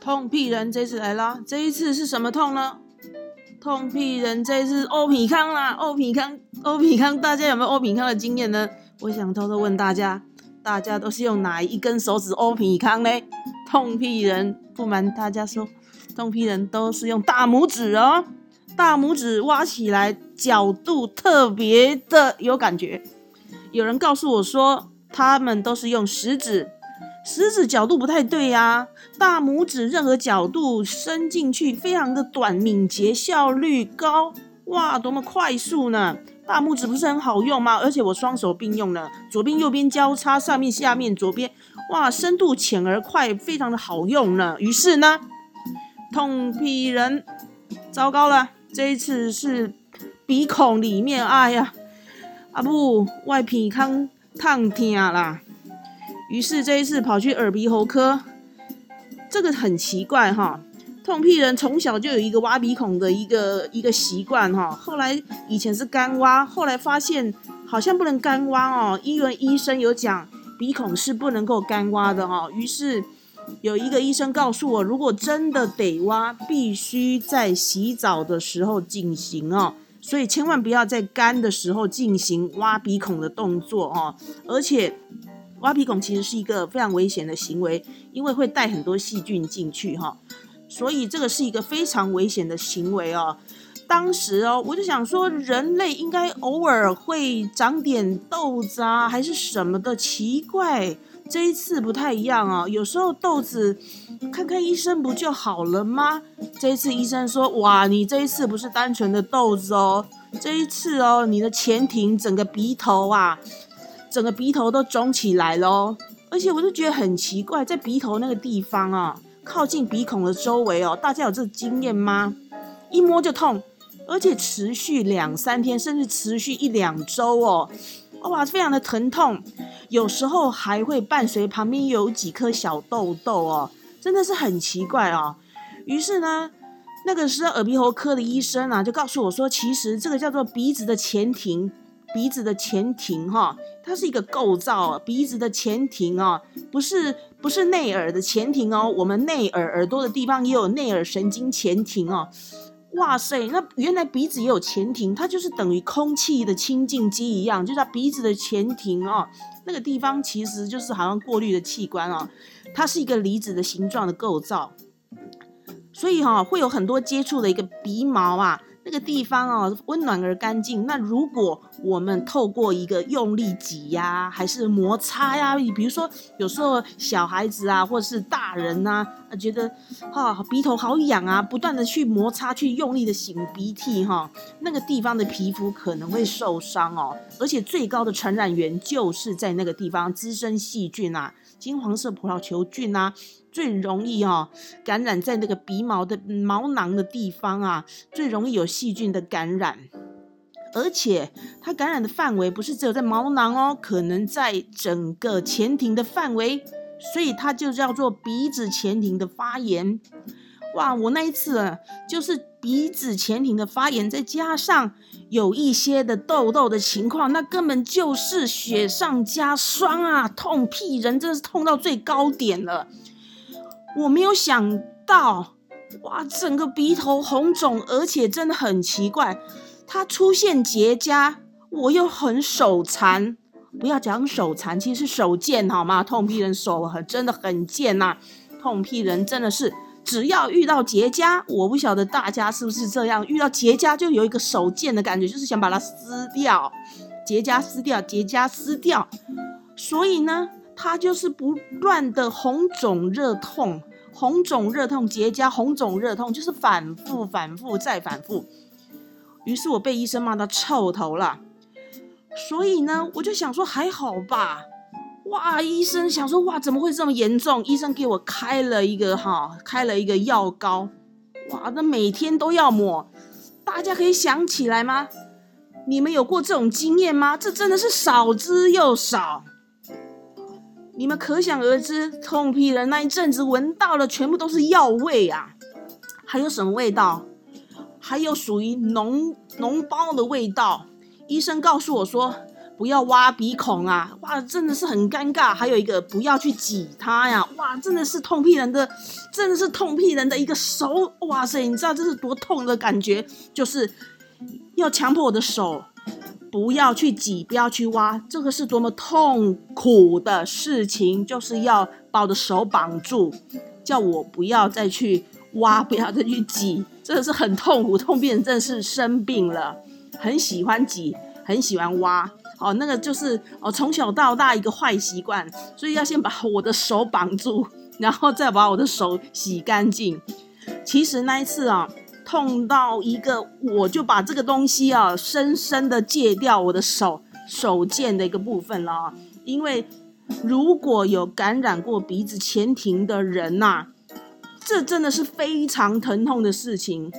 痛屁人这次来啦！这一次是什么痛呢？痛屁人这次欧品康啦！欧品康，欧品康，大家有没有欧品康的经验呢？我想偷偷问大家，大家都是用哪一根手指欧品康呢？痛屁人，不瞒大家说，痛屁人都是用大拇指哦，大拇指挖起来角度特别的有感觉。有人告诉我说，他们都是用食指。食指角度不太对呀，大拇指任何角度伸进去非常的短，敏捷，效率高，哇，多么快速呢！大拇指不是很好用吗？而且我双手并用呢，左边右边交叉，上面下面，左边，哇，深度浅而快，非常的好用呢。于是呢，痛屁人，糟糕了，这一次是鼻孔里面，哎呀，啊不，外鼻腔烫痛啦。于是这一次跑去耳鼻喉科，这个很奇怪哈。痛屁人从小就有一个挖鼻孔的一个一个习惯哈。后来以前是干挖，后来发现好像不能干挖哦，医院医生有讲鼻孔是不能够干挖的哈。于是有一个医生告诉我，如果真的得挖，必须在洗澡的时候进行哦。所以千万不要在干的时候进行挖鼻孔的动作哦，而且。挖鼻孔其实是一个非常危险的行为，因为会带很多细菌进去哈，所以这个是一个非常危险的行为哦。当时哦，我就想说，人类应该偶尔会长点痘子啊，还是什么的？奇怪，这一次不太一样啊。有时候痘子看看医生不就好了吗？这一次医生说，哇，你这一次不是单纯的痘子哦，这一次哦，你的前庭整个鼻头啊。整个鼻头都肿起来咯，而且我就觉得很奇怪，在鼻头那个地方啊，靠近鼻孔的周围哦，大家有这经验吗？一摸就痛，而且持续两三天，甚至持续一两周哦，哇，非常的疼痛，有时候还会伴随旁边有几颗小痘痘哦，真的是很奇怪哦。于是呢，那个是耳鼻喉科的医生啊，就告诉我说，其实这个叫做鼻子的前庭。鼻子的前庭哈，它是一个构造。鼻子的前庭啊，不是不是内耳的前庭哦。我们内耳耳朵的地方也有内耳神经前庭哦。哇塞，那原来鼻子也有前庭，它就是等于空气的清净机一样，就叫鼻子的前庭哦。那个地方其实就是好像过滤的器官哦，它是一个离子的形状的构造，所以哈会有很多接触的一个鼻毛啊。那个地方哦，温暖而干净。那如果我们透过一个用力挤压，还是摩擦呀，比如说有时候小孩子啊，或者是大人呐，啊觉得哈鼻头好痒啊，不断的去摩擦，去用力的擤鼻涕哈，那个地方的皮肤可能会受伤哦。而且最高的传染源就是在那个地方滋生细菌啊，金黄色葡萄球菌啊。最容易哦感染在那个鼻毛的毛囊的地方啊，最容易有细菌的感染，而且它感染的范围不是只有在毛囊哦，可能在整个前庭的范围，所以它就叫做鼻子前庭的发炎。哇，我那一次啊，就是鼻子前庭的发炎，再加上有一些的痘痘的情况，那根本就是雪上加霜啊，痛屁人真的是痛到最高点了。我没有想到，哇，整个鼻头红肿，而且真的很奇怪，它出现结痂，我又很手残，不要讲手残，其实是手贱好吗？痛批人手很真的很贱呐，痛批人真的是，只要遇到结痂，我不晓得大家是不是这样，遇到结痂就有一个手贱的感觉，就是想把它撕掉，结痂撕掉，结痂撕掉，所以呢。它就是不断的红肿热痛，红肿热痛结痂，红肿热痛就是反复反复再反复。于是我被医生骂到臭头了。所以呢，我就想说还好吧。哇，医生想说哇怎么会这么严重？医生给我开了一个哈，开了一个药膏。哇，那每天都要抹。大家可以想起来吗？你们有过这种经验吗？这真的是少之又少。你们可想而知，痛屁人那一阵子闻到了，全部都是药味啊！还有什么味道？还有属于脓脓包的味道。医生告诉我说，不要挖鼻孔啊，哇，真的是很尴尬。还有一个不要去挤它呀，哇，真的是痛屁人的，真的是痛屁人的一个手，哇塞，你知道这是多痛的感觉？就是要强迫我的手不要去挤，不要去挖，这个是多么痛苦的事情，就是要把我的手绑住，叫我不要再去挖，不要再去挤，真的是很痛苦。痛病真的是生病了，很喜欢挤，很喜欢挖。哦，那个就是哦，从小到大一个坏习惯，所以要先把我的手绑住，然后再把我的手洗干净。其实那一次啊，痛到一个，我就把这个东西啊，深深的戒掉我的手手腱的一个部分了啊。因为如果有感染过鼻子前庭的人呐，这真的是非常疼痛的事情，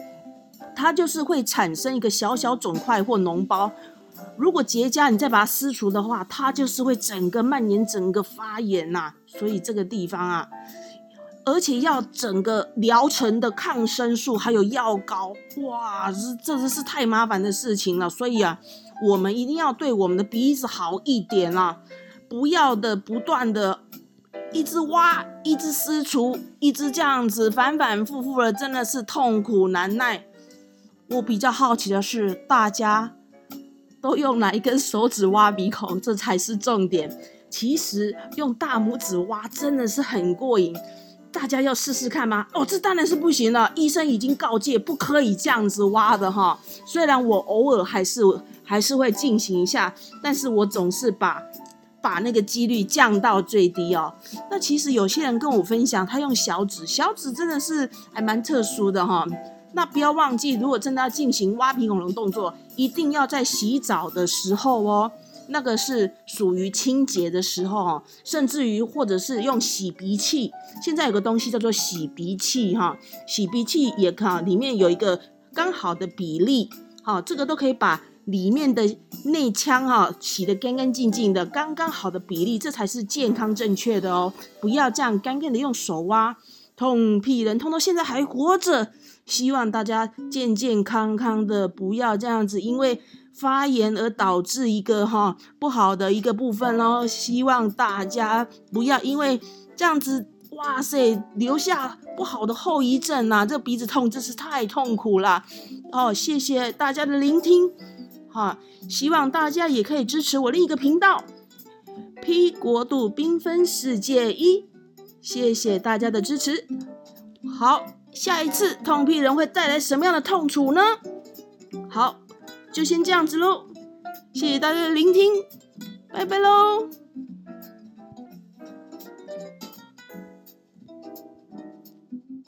它就是会产生一个小小肿块或脓包。如果结痂，你再把它撕除的话，它就是会整个蔓延、整个发炎呐。所以这个地方啊，而且要整个疗程的抗生素还有药膏，哇，这这是太麻烦的事情了。所以啊，我们一定要对我们的鼻子好一点啊，不要的不断的一直挖、一直撕除、一直这样子反反复复的，真的是痛苦难耐。我比较好奇的是，大家。都用哪一根手指挖鼻孔，这才是重点。其实用大拇指挖真的是很过瘾，大家要试试看吗？哦，这当然是不行了，医生已经告诫不可以这样子挖的哈。虽然我偶尔还是还是会进行一下，但是我总是把把那个几率降到最低哦。那其实有些人跟我分享，他用小指，小指真的是还蛮特殊的哈。那不要忘记，如果真的要进行挖鼻孔的动作，一定要在洗澡的时候哦，那个是属于清洁的时候哦，甚至于或者是用洗鼻器，现在有个东西叫做洗鼻器哈，洗鼻器也可，里面有一个刚好的比例，好，这个都可以把里面的内腔哈洗得干干净净的，刚刚好的比例，这才是健康正确的哦，不要这样干干的用手挖，痛屁人痛到现在还活着。希望大家健健康康的，不要这样子，因为发炎而导致一个哈不好的一个部分然后。希望大家不要因为这样子，哇塞，留下不好的后遗症呐！这鼻子痛真是太痛苦了。哦，谢谢大家的聆听，哈，希望大家也可以支持我另一个频道，P 国度缤纷世界一，谢谢大家的支持，好。下一次痛屁人会带来什么样的痛楚呢？好，就先这样子喽，谢谢大家的聆听，拜拜喽。